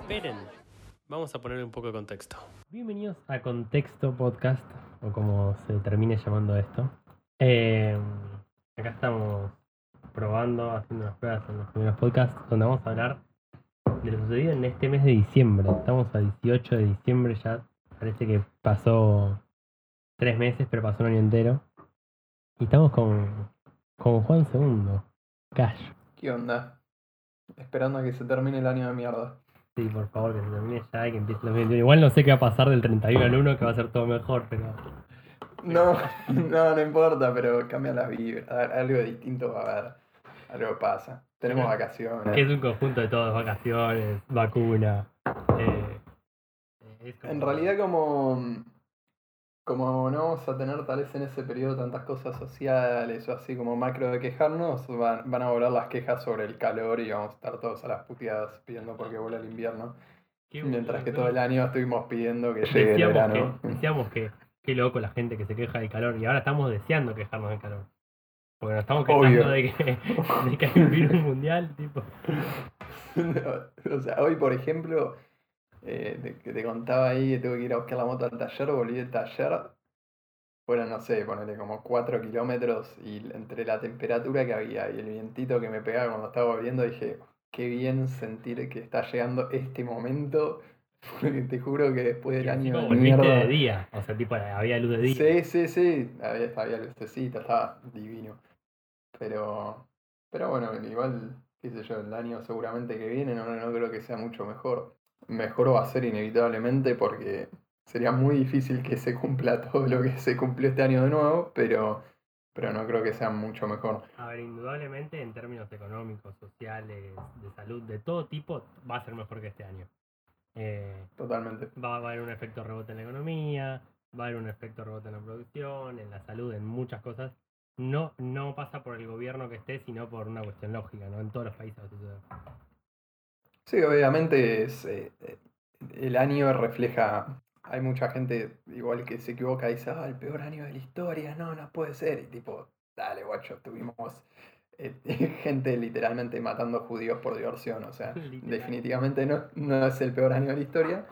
Esperen, vamos a ponerle un poco de contexto. Bienvenidos a Contexto Podcast, o como se termine llamando esto. Eh, acá estamos probando, haciendo unas pruebas en los primeros podcasts, donde vamos a hablar de lo sucedido en este mes de diciembre. Estamos a 18 de diciembre ya. Parece que pasó tres meses, pero pasó un año entero. Y estamos con, con Juan Segundo, Cash. ¿Qué onda? Esperando a que se termine el año de mierda. Sí, por favor, que se termine ya y que empiece el 2021. Igual no sé qué va a pasar del 31 al 1, que va a ser todo mejor, pero No, no, no importa, pero cambia la vibra. A- Algo distinto va a haber. Algo pasa. Tenemos que es vacaciones. un conjunto de todos, vacaciones, vacuna. eh, En realidad como, como no vamos a tener tal vez en ese periodo tantas cosas sociales o así como macro de quejarnos, van, van a volar las quejas sobre el calor y vamos a estar todos a las puteadas pidiendo porque vuela el invierno. Qué Mientras que todo el año estuvimos pidiendo que llegue el verano. que, decíamos que qué loco la gente que se queja del calor y ahora estamos deseando quejarnos del calor. Porque nos estamos quejando de que, de que hay un virus mundial, tipo. o sea, hoy por ejemplo, eh, de- que te contaba ahí que tengo que ir a buscar la moto al taller, volví del taller, fueron, no sé, ponerle como 4 kilómetros y entre la temperatura que había y el vientito que me pegaba cuando estaba volviendo, dije, qué bien sentir que está llegando este momento, porque te juro que después del Y año de mierda... de día, o sea, tipo, había luz de día. Sí, sí, sí, había, había lucecita, estaba divino. Pero, pero bueno, igual, qué sé yo, el año seguramente que viene no, no creo que sea mucho mejor. Mejor va a ser inevitablemente porque sería muy difícil que se cumpla todo lo que se cumplió este año de nuevo, pero, pero no creo que sea mucho mejor. A ver, indudablemente en términos económicos, sociales, de salud, de todo tipo, va a ser mejor que este año. Eh, Totalmente. va, va a haber un efecto rebote en la economía, va a haber un efecto rebote en la producción, en la salud, en muchas cosas. No, no pasa por el gobierno que esté, sino por una cuestión lógica, ¿no? En todos los países va a suceder. Sí, obviamente es, eh, eh, el año refleja, hay mucha gente igual que se equivoca y dice, ah, el peor año de la historia, no, no puede ser. Y tipo, dale, guacho, tuvimos eh, gente literalmente matando judíos por diversión, o sea, definitivamente no, no es el peor año de la historia,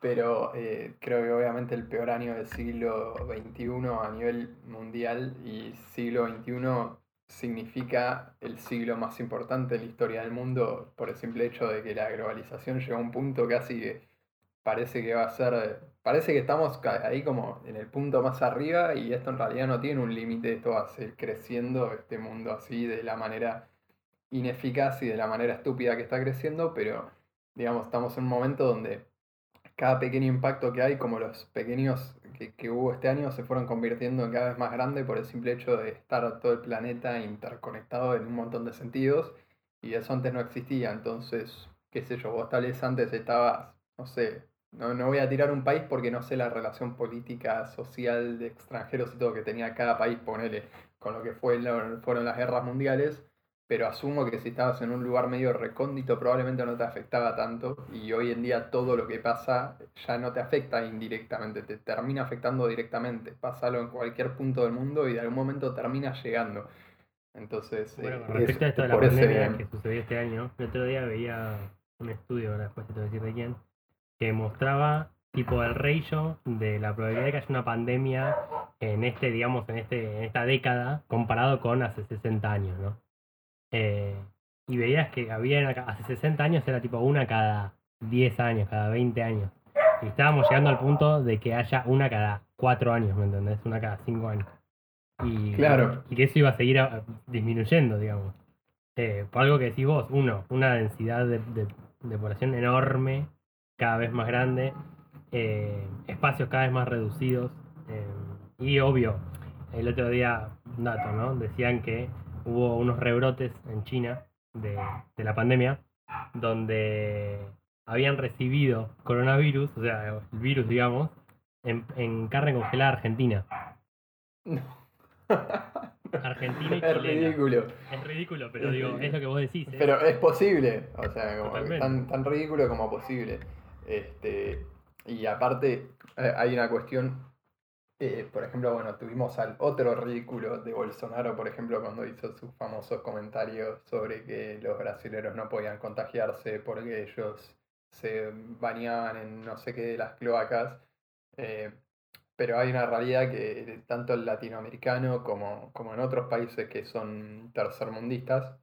pero eh, creo que obviamente el peor año del siglo XXI a nivel mundial y siglo XXI significa el siglo más importante en la historia del mundo por el simple hecho de que la globalización llegó a un punto casi que parece que va a ser, parece que estamos ahí como en el punto más arriba y esto en realidad no tiene un límite, esto va a seguir creciendo, este mundo así de la manera ineficaz y de la manera estúpida que está creciendo, pero digamos, estamos en un momento donde cada pequeño impacto que hay, como los pequeños que, que hubo este año, se fueron convirtiendo en cada vez más grandes por el simple hecho de estar todo el planeta interconectado en un montón de sentidos, y eso antes no existía, entonces, qué sé yo, vos tal vez antes estabas, no sé, no, no voy a tirar un país porque no sé la relación política, social de extranjeros y todo que tenía cada país, ponele, con lo que fue, fueron las guerras mundiales, pero asumo que si estabas en un lugar medio recóndito probablemente no te afectaba tanto y hoy en día todo lo que pasa ya no te afecta indirectamente, te termina afectando directamente. Pásalo en cualquier punto del mundo y de algún momento termina llegando. Entonces, Bueno, eh, con respecto a es esto de la ese pandemia que sucedió este año, el otro día veía un estudio, ahora después te voy a decir de quién, que mostraba tipo el ratio de la probabilidad de que haya una pandemia en este, digamos, en este, en esta década comparado con hace 60 años, ¿no? Eh, y veías que había hace 60 años era tipo una cada 10 años, cada 20 años. Y estábamos llegando al punto de que haya una cada 4 años, ¿me entendés? Una cada 5 años. Y, Claro. y que eso iba a seguir a- disminuyendo, digamos. Eh, por algo que decís vos, uno, una densidad de, de- de población enorme, cada vez más grande, eh, espacios cada vez más reducidos. eh, y obvio, el otro día, un dato, ¿no? Decían que hubo unos rebrotes en China de, de la pandemia, donde habían recibido coronavirus, o sea, el virus, digamos, en, en carne congelada argentina. Argentina y Es chilena. ridículo. Es ridículo, pero Es digo, ridículo. es lo que vos decís. ¿eh? Pero es posible, o sea, como que tan, tan ridículo como posible. Este, y aparte, eh, hay una cuestión Eh, por ejemplo, bueno, tuvimos al otro ridículo de Bolsonaro, por ejemplo, cuando hizo sus famosos comentarios sobre que los brasileños no podían contagiarse porque ellos se bañaban en no sé qué de las cloacas. Eh, pero hay una realidad que tanto el latinoamericano como, como en otros países que son tercermundistas,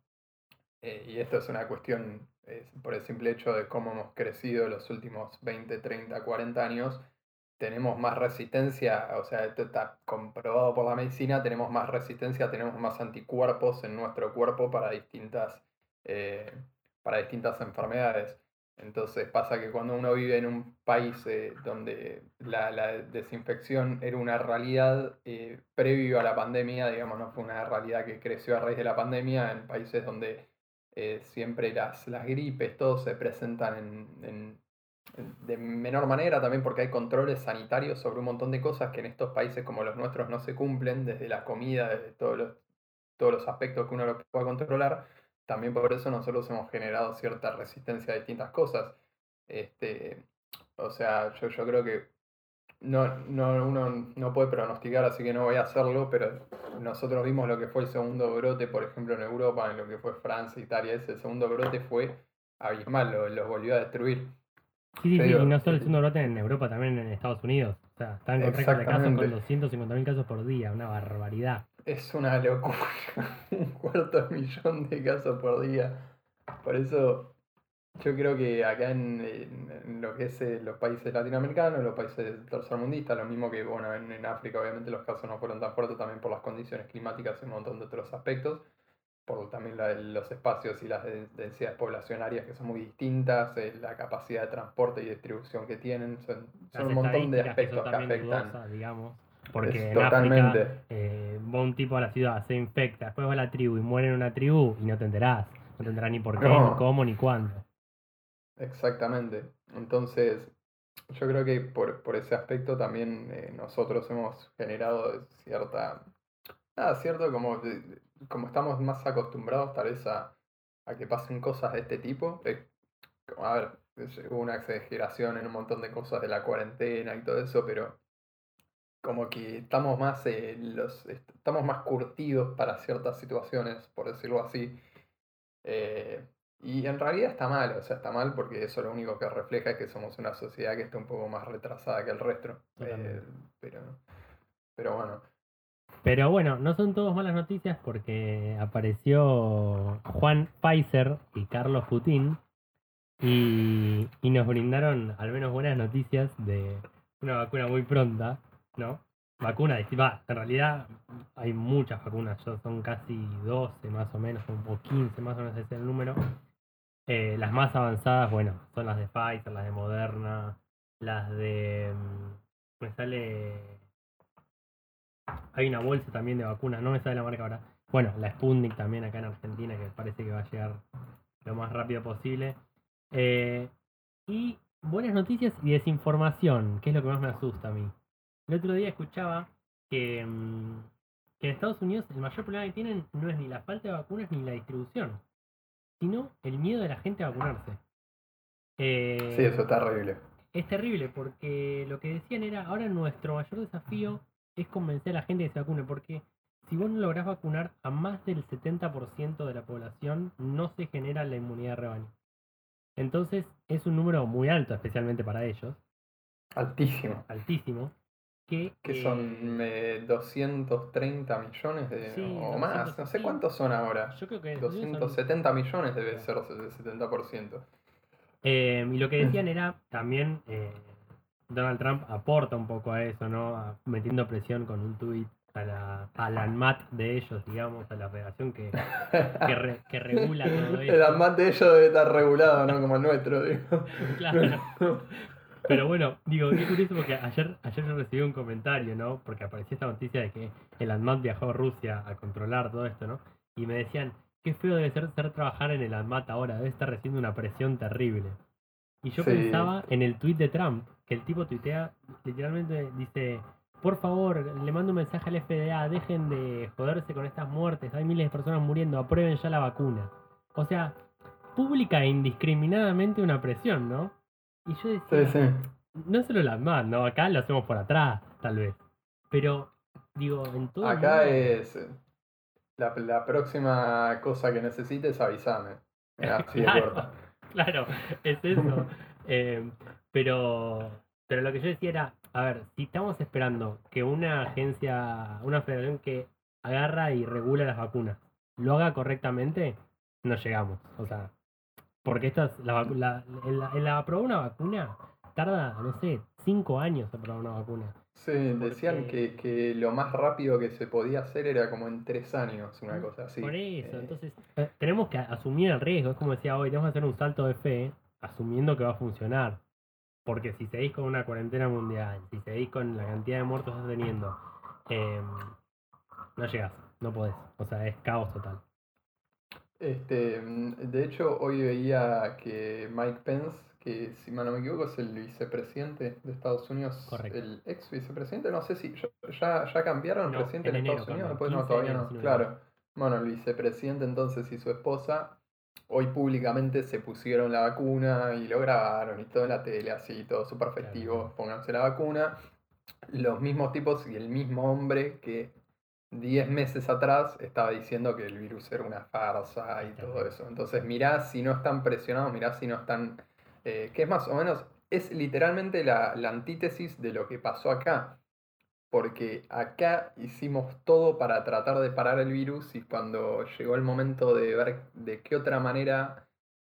eh, y esto es una cuestión por el simple hecho de cómo hemos crecido los últimos 20, 30, 40 años, tenemos más resistencia, o sea, esto está comprobado por la medicina, tenemos más resistencia, tenemos más anticuerpos en nuestro cuerpo para distintas, eh, para distintas enfermedades. Entonces pasa que cuando uno vive en un país eh, donde la, desinfección era una realidad eh, previo a la pandemia, digamos, no fue una realidad que creció a raíz de la pandemia, en países donde siempre las, las gripes, todo se presentan en de menor manera también porque hay controles sanitarios sobre un montón de cosas que en estos países como los nuestros no se cumplen, desde la comida, desde todos los, todos los aspectos que uno lo pueda controlar. También por eso nosotros hemos generado cierta resistencia a distintas cosas. Este, o sea, yo, yo creo que no, no, uno no puede pronosticar, así que no voy a hacerlo, pero nosotros vimos lo que fue el segundo brote, por ejemplo, en Europa, en lo que fue Francia, Italia, ese segundo brote fue abismal, lo, lo volvió a destruir. Sí, sí, sí, y no solo el segundo brote en Europa, también en Estados Unidos. O sea, están con récord de casos con 250.000 casos por día, una barbaridad. Es una locura, un cuarto de millón de casos por día. Por eso yo creo que acá en, lo que es eh, los países latinoamericanos, los países tercermundistas, lo mismo que bueno, en, en África obviamente los casos no fueron tan fuertes también por las condiciones climáticas y un montón de otros aspectos por también los espacios y las densidades poblacionarias que son muy distintas, eh, la capacidad de transporte y distribución que tienen, son, un montón de aspectos que, afectan. digamos, porque en África eh, va un tipo a la ciudad, se infecta, después va a la tribu y muere en una tribu y no te enterás, no te enterás ni por qué, ni cómo, ni cuándo. Exactamente. Entonces, yo creo que por, por ese aspecto también eh, nosotros hemos generado cierta... Nada, cierto, como como estamos más acostumbrados tal vez a, que pasen cosas de este tipo, a ver, hubo una exageración en un montón de cosas de la cuarentena y todo eso, pero como que estamos más, eh, los, estamos más curtidos para ciertas situaciones, por decirlo así. Eh, y en realidad está mal, o sea, está mal porque eso lo único que refleja es que somos una sociedad que está un poco más retrasada que el resto. Eh, pero, pero bueno. Pero bueno, no son todas malas noticias porque apareció Juan Pfizer y Carlos Putin y, nos brindaron al menos buenas noticias de una vacuna muy pronta, ¿no? Vacuna, va, en realidad hay muchas vacunas, son casi 12 más o menos, o 15 más o menos es el número. Eh, las más avanzadas, bueno, son las de Pfizer, las de Moderna, las de... Mm, me sale hay una bolsa también de vacunas, no me sale la marca ahora. Bueno, la Sputnik también acá en Argentina, que parece que va a llegar lo más rápido posible. Eh, y buenas noticias y desinformación, que es lo que más me asusta a mí. El otro día escuchaba que, mm, que en Estados Unidos el mayor problema que tienen no es ni la falta de vacunas ni la distribución, sino el miedo de la gente a vacunarse. Eh, sí, eso es terrible. Es terrible porque lo que decían era, ahora nuestro mayor desafío es convencer a la gente que se vacune, porque si vos no lográs vacunar a más del 70% de la población, no se genera la inmunidad de rebaño. Entonces es un número muy alto, especialmente para ellos. Altísimo. Altísimo. Que, que son 230 eh, millones de, o más, no sé cuántos son ahora. Yo creo que 270 millones debe ser el 70%. Eh, y lo que decían era también eh, Donald Trump aporta un poco a eso, ¿no? metiendo presión con un tuit a la, a ANMAT de ellos, digamos, a la federación que, que, regula todo eso. El ANMAT de ellos debe estar regulado, ¿no? Como el nuestro, digo. Claro. Pero bueno, digo, qué curioso porque ayer, ayer yo recibí un comentario, ¿no? Porque apareció esta noticia de que el ANMAT viajó a Rusia a controlar todo esto, ¿no? Y me decían, qué feo debe ser, ser trabajar en el ANMAT ahora, debe estar recibiendo una presión terrible. Y yo pensaba en el tweet de Trump, que el tipo tuitea, literalmente dice, por favor, le mando un mensaje al FDA, dejen de joderse con estas muertes, hay miles de personas muriendo, aprueben ya la vacuna. O sea, pública e indiscriminadamente una presión, ¿no? Y yo decía, no solo las más, ¿no? Acá lo hacemos por atrás, tal vez. Pero, digo, en todo el Acá mundo- es. eh, La, la próxima cosa que necesites, avísame. De Claro. Claro, es eso. Eh, pero, pero lo que yo decía era, a ver, si estamos esperando que una agencia, una federación que agarra y regula las vacunas, lo haga correctamente, no llegamos. O sea, porque estas, la, la, en la, aprobar una vacuna tarda, no sé, cinco años aprobar una vacuna. Sí, decían que, que lo más rápido que se podía hacer era como en tres años, una cosa así. Por eso, Eh, entonces eh, tenemos que asumir el riesgo, es como decía hoy, tenemos que hacer un salto de fe asumiendo que va a funcionar. Porque si seguís con una cuarentena mundial, si seguís con la cantidad de muertos que estás teniendo, eh, no llegás, no podés. O sea, es caos total. Este, mm, de hecho, hoy veía que Mike Pence, que si mal no me equivoco es el vicepresidente de Estados Unidos, Correcto. el ex vicepresidente, no sé si ya, ya, cambiaron No, presidente en en, enero Estados Unidos, después no, 15 todavía no, claro. Bueno, el vicepresidente entonces y su esposa hoy públicamente se pusieron la vacuna y lo grabaron y todo en la tele, así, todo súper festivo, pónganse la vacuna. Los mismos tipos y el mismo hombre que 10 meses atrás estaba diciendo que el virus era una farsa y todo eso. Entonces mirá si no están presionados, mirá si no están... eh, que es más o menos, es literalmente la, la antítesis de lo que pasó acá. Porque acá hicimos todo para tratar de parar el virus y cuando llegó el momento de ver de qué otra manera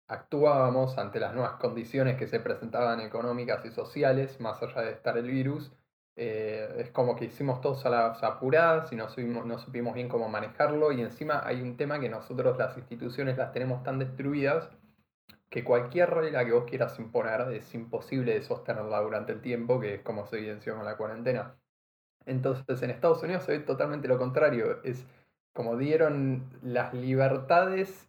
actuábamos ante las nuevas condiciones que se presentaban económicas y sociales, más allá de estar el virus, eh, es como que hicimos todos a las apuradas y no supimos, no supimos bien cómo manejarlo y encima hay un tema que nosotros las instituciones las tenemos tan destruidas que cualquier regla que vos quieras imponer es imposible de sostenerla durante el tiempo, que es como se evidenció con la cuarentena. Entonces en Estados Unidos se ve totalmente lo contrario, es como dieron las libertades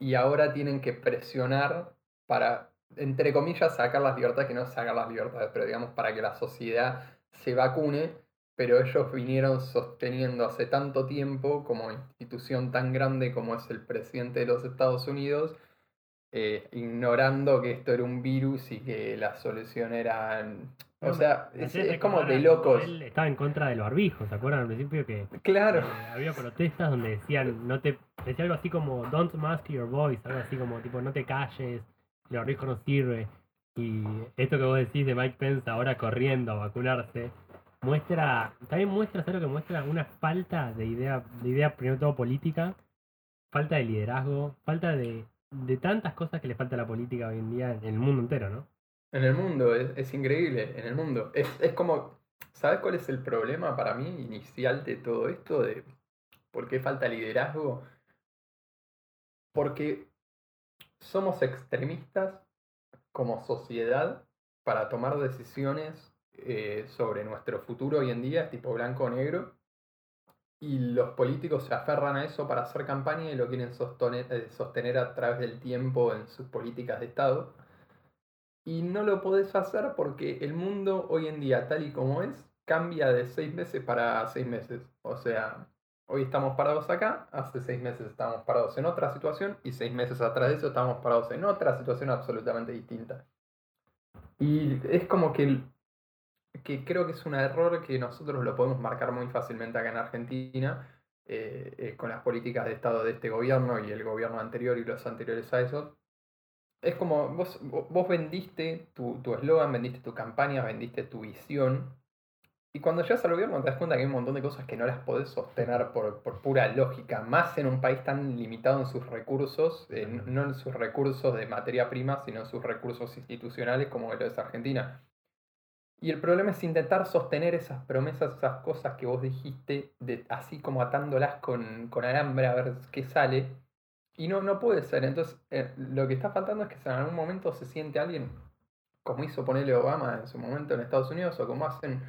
y ahora tienen que presionar para, entre comillas, sacar las libertades, que no sacar las libertades, pero digamos para que la sociedad se vacune, pero ellos vinieron sosteniendo hace tanto tiempo como institución tan grande como es el presidente de los Estados Unidos, eh, ignorando que esto era un virus y que la solución era... O sea, es, como de locos. Él estaba en contra del barbijo, ¿se acuerdan al principio que Claro. Eh, había protestas donde decían, no te, decía algo así como, don't mask your voice, algo así como, tipo, no te calles, el barbijo no sirve. Y esto que vos decís de Mike Pence ahora corriendo a vacunarse, muestra, también muestra, ¿sabes lo que muestra? Una falta de idea, de idea primero de todo política, falta de liderazgo, falta de, de tantas cosas que le falta a la política hoy en día en el mundo entero, ¿no? En el mundo, es, es increíble, en el mundo. Es, es como, ¿sabes cuál es el problema para mí inicial de todo esto? De por qué falta liderazgo. Porque somos extremistas como sociedad para tomar decisiones eh, sobre nuestro futuro hoy en día, tipo blanco o negro. Y los políticos se aferran a eso para hacer campaña y lo quieren sostener, eh, sostener a través del tiempo en sus políticas de Estado. Y no lo podés hacer porque el mundo hoy en día, tal y como es, cambia de seis meses para seis meses. O sea, hoy estamos parados acá, hace seis meses estábamos parados en otra situación y seis meses atrás de eso estábamos parados en otra situación absolutamente distinta. Y es como que, que creo que es un error que nosotros lo podemos marcar muy fácilmente acá en Argentina eh, eh, con las políticas de Estado de este gobierno y el gobierno anterior y los anteriores a eso, es como vos, vo- vos vendiste tu tu eslogan, vendiste tu campaña, vendiste tu visión. Y cuando llegas al gobierno te das cuenta que hay un montón de cosas que no las podés sostener por, por pura lógica, más en un país tan limitado en sus recursos, eh, no en sus recursos de materia prima, sino en sus recursos institucionales como lo es Argentina. Y el problema es intentar sostener esas promesas, esas cosas que vos dijiste, de, así como atándolas con, con alambre a ver qué sale. Y no, no puede ser. Entonces, eh, lo que está faltando es que en algún momento se siente alguien, como hizo ponerle Obama en su momento en Estados Unidos, o como hacen,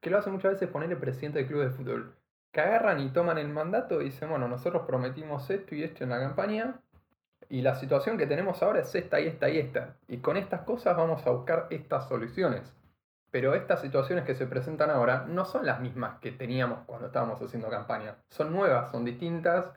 que lo hacen muchas veces ponerle presidente del club de fútbol, que agarran y toman el mandato y dicen, bueno, nosotros prometimos esto y esto en la campaña, y la situación que tenemos ahora es esta y esta y esta. Y con estas cosas vamos a buscar estas soluciones. Pero estas situaciones que se presentan ahora no son las mismas que teníamos cuando estábamos haciendo campaña. Son nuevas, son distintas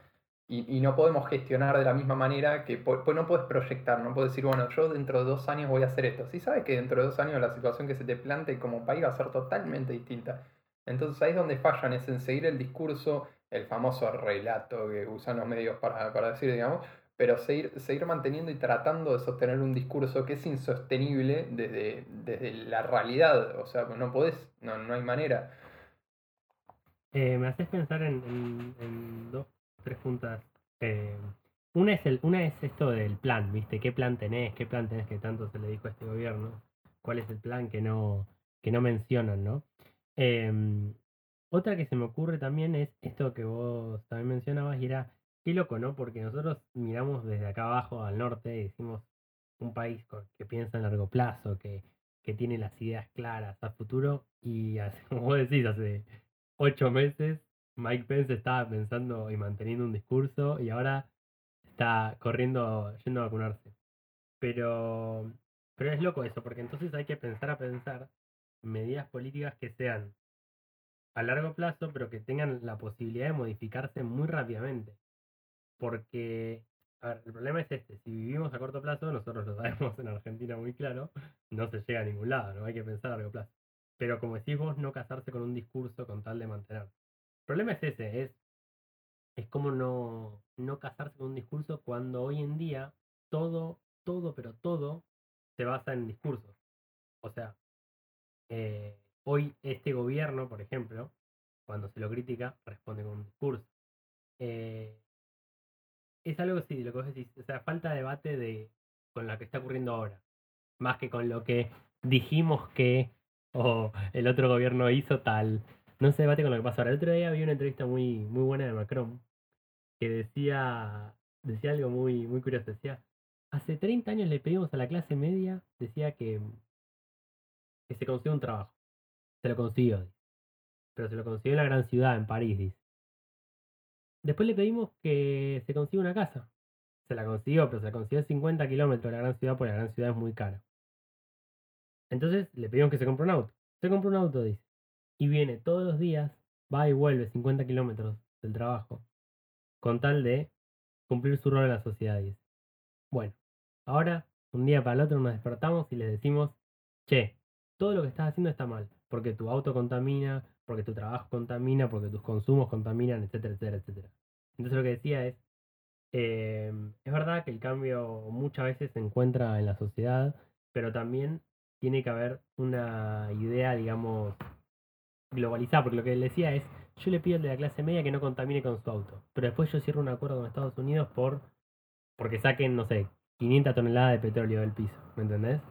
y, no podemos gestionar de la misma manera que pues no puedes proyectar, no puedes decir, bueno, yo dentro de dos años voy a hacer esto. Si sabes que dentro de dos años la situación que se te plante como país va a ser totalmente distinta. Entonces ahí es donde fallan, es en seguir el discurso, el famoso relato que usan los medios para, para decir, digamos, pero seguir, seguir manteniendo y tratando de sostener un discurso que es insostenible desde, desde la realidad. O sea, no podés, no, no hay manera. Eh, me haces pensar en, en- en dos, tres puntas. Eh, una, es el, una es esto del plan, ¿viste? ¿Qué plan tenés? ¿Qué plan tenés que tanto se le dijo a este gobierno? ¿Cuál es el plan que no, que no mencionan, ¿no? Em, otra que se me ocurre también es esto que vos también mencionabas y era, qué loco, ¿no? Porque nosotros miramos desde acá abajo al norte y decimos un país que piensa en largo plazo, que, que tiene las ideas claras a futuro y como vos decís, hace ocho meses Mike Pence estaba pensando y manteniendo un discurso y ahora está corriendo, yendo a vacunarse. Pero, pero es loco eso, porque entonces hay que pensar a pensar medidas políticas que sean a largo plazo, pero que tengan la posibilidad de modificarse muy rápidamente. Porque, a ver, el problema es este, si vivimos a corto plazo, nosotros lo sabemos en Argentina muy claro, no se llega a ningún lado, no hay que pensar a largo plazo. Pero como decís vos, no casarse con un discurso con tal de mantener. El problema es ese, es, es como no, no casarse con un discurso cuando hoy en día todo, todo, pero todo se basa en discursos. O sea, eh, hoy este gobierno, por ejemplo, cuando se lo critica, responde con un discurso. Eh, es algo así, lo que vos decís, o sea, falta debate de con lo que está ocurriendo ahora, más que con lo que dijimos que o el otro gobierno hizo tal. No se debate con lo que pasa ahora. El otro día vi una entrevista muy, muy buena de Macron que decía, decía algo muy, muy curioso. Decía, hace 30 años le pedimos a la clase media, decía que, que se consiga un trabajo. Se lo consiguió, pero se lo consiguió en la gran ciudad, en París, dice. Después le pedimos que se consiga una casa. Se la consiguió, pero se la consiguió a 50 kilómetros de la gran ciudad, porque la gran ciudad es muy cara. Entonces le pedimos que se compre un auto. Se compró un auto, dice. Y viene todos los días, va y vuelve 50 kilómetros del trabajo, con tal de cumplir su rol en la sociedad, dice. Bueno, ahora, un día para el otro nos despertamos y les decimos, che, todo lo que estás haciendo está mal, porque tu auto contamina, porque tu trabajo contamina, porque tus consumos contaminan, etcétera, etcétera, etcétera. Entonces lo que decía es, eh, es verdad que el cambio muchas veces se encuentra en la sociedad, pero también tiene que haber una idea, digamos, globalizada, porque lo que él decía es, yo le pido al de la clase media que no contamine con su auto, pero después yo cierro un acuerdo con Estados Unidos por porque saquen, no sé, 500 toneladas de petróleo del piso, ¿me entendés?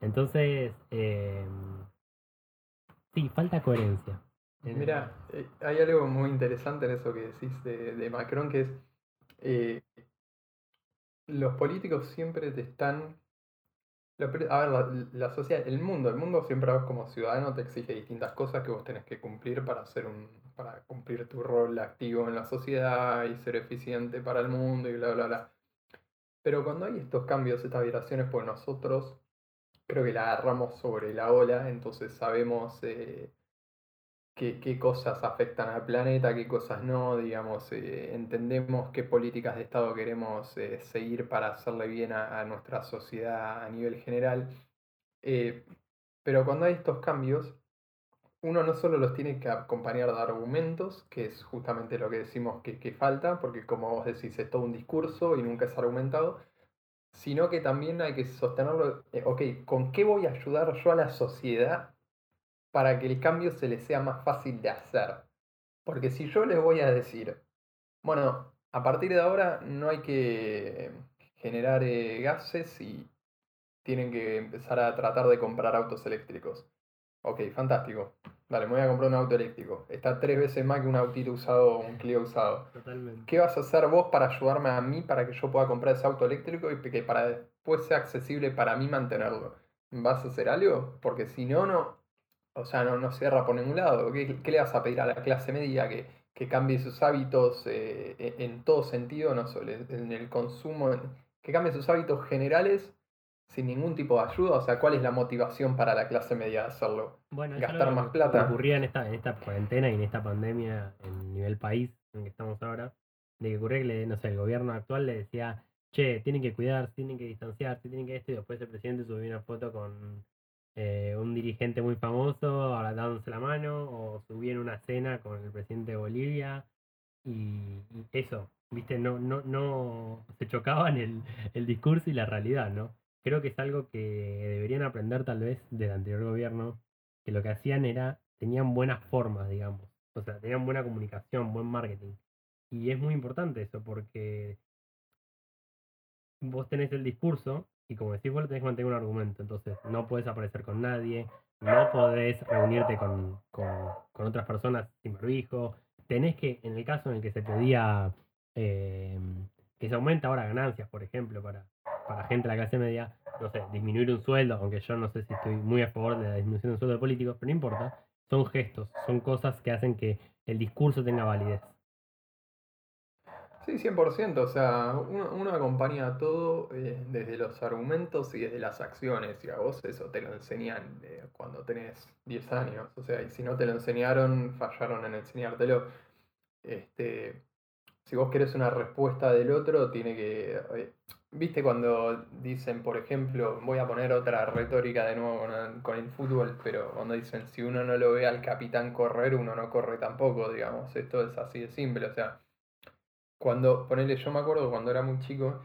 Entonces, eh, sí, falta coherencia. En- Mira, eh, hay algo muy interesante en eso que decís de, de Macron, que es eh, los políticos siempre te están... A ver, la, la sociedad, el mundo, el mundo siempre como ciudadano te exige distintas cosas que vos tenés que cumplir para hacer un, para cumplir tu rol activo en la sociedad y ser eficiente para el mundo y bla bla bla. Pero cuando hay estos cambios, estas vibraciones, pues nosotros creo que la agarramos sobre la ola, entonces sabemos eh, qué, qué cosas afectan al planeta, qué cosas no, digamos, eh, entendemos qué políticas de Estado queremos eh, seguir para hacerle bien a, a nuestra sociedad a nivel general. Eh, pero cuando hay estos cambios, uno no solo los tiene que acompañar de argumentos, que es justamente lo que decimos que, que falta, porque como vos decís, es todo un discurso y nunca es argumentado, sino que también hay que sostenerlo, eh, ok, ¿con qué voy a ayudar yo a la sociedad para que el cambio se les sea más fácil de hacer? Porque si yo les voy a decir, bueno, a partir de ahora no hay que generar eh, gases y tienen que empezar a tratar de comprar autos eléctricos. Ok, fantástico. Dale, me voy a comprar un auto eléctrico. Está tres veces más que un autito usado o un Clio usado. Totalmente. ¿Qué vas a hacer vos para ayudarme a mí para que yo pueda comprar ese auto eléctrico y que para después sea accesible para mí mantenerlo? ¿Vas a hacer algo? Porque si no, no. O sea, no, no cierra por ningún lado. ¿Qué, qué le vas a pedir a la clase media que, que cambie sus hábitos eh, en, en todo sentido, no solo en el consumo, que cambie sus hábitos generales sin ningún tipo de ayuda? O sea, ¿cuál es la motivación para la clase media de hacerlo? Bueno, gastar más plata. ocurría en esta, en esta cuarentena y en esta pandemia en nivel país en que estamos ahora, de que ocurría que, le- no sé, el gobierno actual le decía, che, tienen que cuidarse, tienen que distanciarse, tienen que esto, y después el presidente subió una foto con, eh, un dirigente muy famoso ahora dándose la mano, o subí en una cena con el presidente de Bolivia, y, y eso, viste, no, no, no se chocaban el, el discurso y la realidad, ¿no? Creo que es algo que deberían aprender tal vez del anterior gobierno, que lo que hacían era, tenían buenas formas, digamos, o sea, tenían buena comunicación, buen marketing. Y es muy importante eso, porque vos tenés el discurso y como decís, vos tenés que mantener un argumento. Entonces, no puedes aparecer con nadie, no podés reunirte con, con, con otras personas sin barbijo. Tenés que, en el caso en el que se pedía eh, que se aumenta ahora ganancias, por ejemplo, para, para gente de la clase media, no sé, disminuir un sueldo, aunque yo no sé si estoy muy a favor de la disminución de un sueldo de políticos, pero no importa. Son gestos, son cosas que hacen que el discurso tenga validez. Sí, 100%. O sea, uno, uno acompaña todo eh, desde los argumentos y desde las acciones. Y a vos eso te lo enseñan eh, cuando tenés 10 años. O sea, y si no te lo enseñaron, fallaron en enseñártelo. Este, si vos querés una respuesta del otro, tiene que... eh, ¿Viste cuando dicen, por ejemplo, voy a poner otra retórica de nuevo con con el fútbol, pero cuando dicen, si uno no lo ve al capitán correr, uno no corre tampoco, digamos, esto es así de simple, o sea, cuando, ponele, yo me acuerdo cuando era muy chico,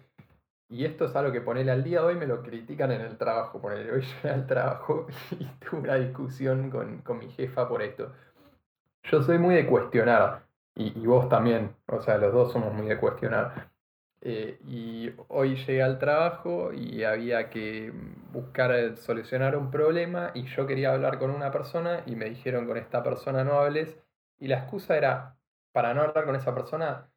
y esto es algo que ponele al día de hoy me lo critican en el trabajo, ponele, hoy llegué al trabajo y tuve una discusión con, con mi jefa por esto. Yo soy muy de cuestionar, y, y vos también, o sea, los dos somos muy de cuestionar. Eh, y hoy llegué al trabajo y había que buscar eh, solucionar un problema y yo quería hablar con una persona y me dijeron con esta persona no hables y la excusa era, para no hablar con esa persona,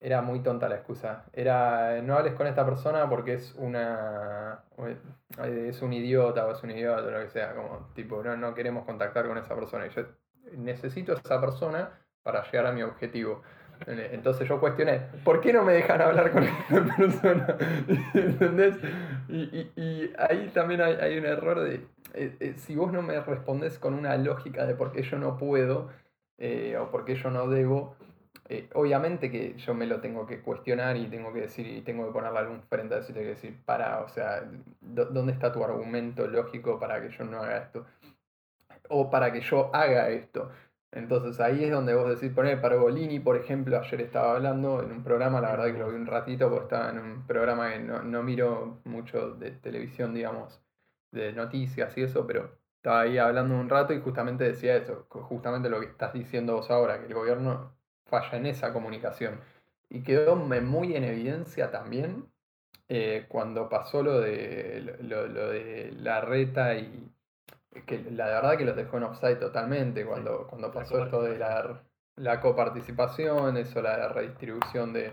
era muy tonta la excusa. Era, no hables con esta persona porque es una, eh, es un idiota o es un idiota o lo que sea, como tipo, no, no queremos contactar con esa persona y yo necesito a esa persona para llegar a mi objetivo. Entonces yo cuestioné, ¿por qué no me dejan hablar con esta persona? ¿Entendés? Y, y, y ahí también hay, hay un error de, eh, eh, si vos no me respondés con una lógica de por qué yo no puedo o por qué yo no debo, eh, obviamente que yo me lo tengo que cuestionar y tengo que decir, y tengo que ponerle algún frente a decirte que decir, para, o sea, ¿dó- ¿dónde está tu argumento lógico para que yo no haga esto? O para que yo haga esto. Entonces ahí es donde vos decís, poner Pargolini, por ejemplo, ayer estaba hablando en un programa, la verdad que lo vi un ratito, porque estaba en un programa que no, no miro mucho de televisión, digamos, de noticias y eso, pero estaba ahí hablando un rato y justamente decía eso, justamente lo que estás diciendo vos ahora, que el gobierno falla en esa comunicación. Y quedó muy en evidencia también eh, cuando pasó lo de, lo, lo de la reta y que la verdad que los dejó en offside totalmente cuando, cuando pasó esto de la, la coparticipación, eso, la redistribución de,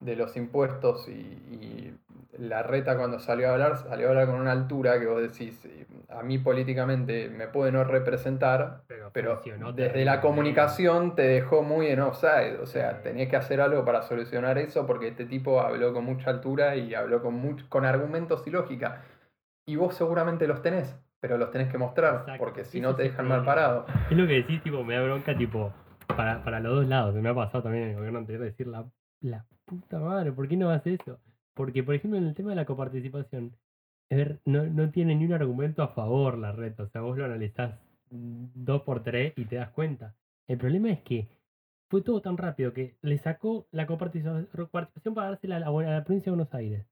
de los impuestos y, y la reta cuando salió a hablar, salió a hablar con una altura que vos decís, eh, a mí políticamente me puede no representar, Pero, desde la comunicación te dejó muy en offside, o sea, tenías que hacer algo para solucionar eso porque este tipo habló con mucha altura y habló con, much- con argumentos y lógica. Y vos seguramente los tenés, pero los tenés que mostrar, Exacto, porque si no te dejan mal parado. Es lo que decís, tipo, me da bronca, tipo, para, para los dos lados. Me ha pasado también en el gobierno anterior decir la, la puta madre, ¿por qué no hace eso? Porque, por ejemplo, en el tema de la coparticipación, ver, no, no tiene ni un argumento a favor la red. O sea, vos lo analizás dos por tres y te das cuenta. El problema es que fue todo tan rápido que le sacó la coparticipación para dársela a la, a la provincia de Buenos Aires.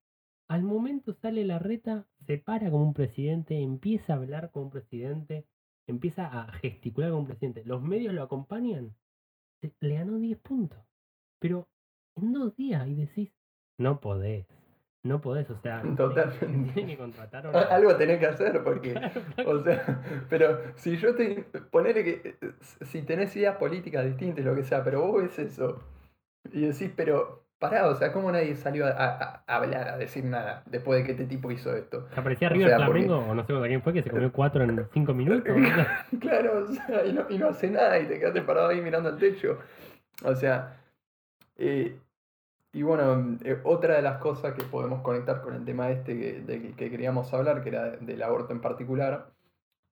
Al momento sale la reta, se para como un presidente, empieza a hablar como un presidente, empieza a gesticular como un presidente. Los medios lo acompañan, le ganó 10 puntos. Pero en dos días y decís, no podés, no podés, o sea, Totalmente. tienen que contratar una- Algo tenés que hacer, porque, Claro, o sea, pero si yo te. Ponele que. eh, Si tenés ideas políticas distintas, lo que sea, pero vos ves eso y decís, pero. Pará, o sea, ¿cómo nadie salió a, a- a hablar, a decir nada después de que este tipo hizo esto? ¿Se aparecía o sea, porque- Flamengo o no sé contra quién fue que se comió cuatro en cinco minutos? Claro, o sea, y no, y no hace nada y te quedaste parado ahí mirando al techo. O sea, eh, y bueno, eh, otra de las cosas que podemos conectar con el tema este que, de- que queríamos hablar, que era del aborto en particular,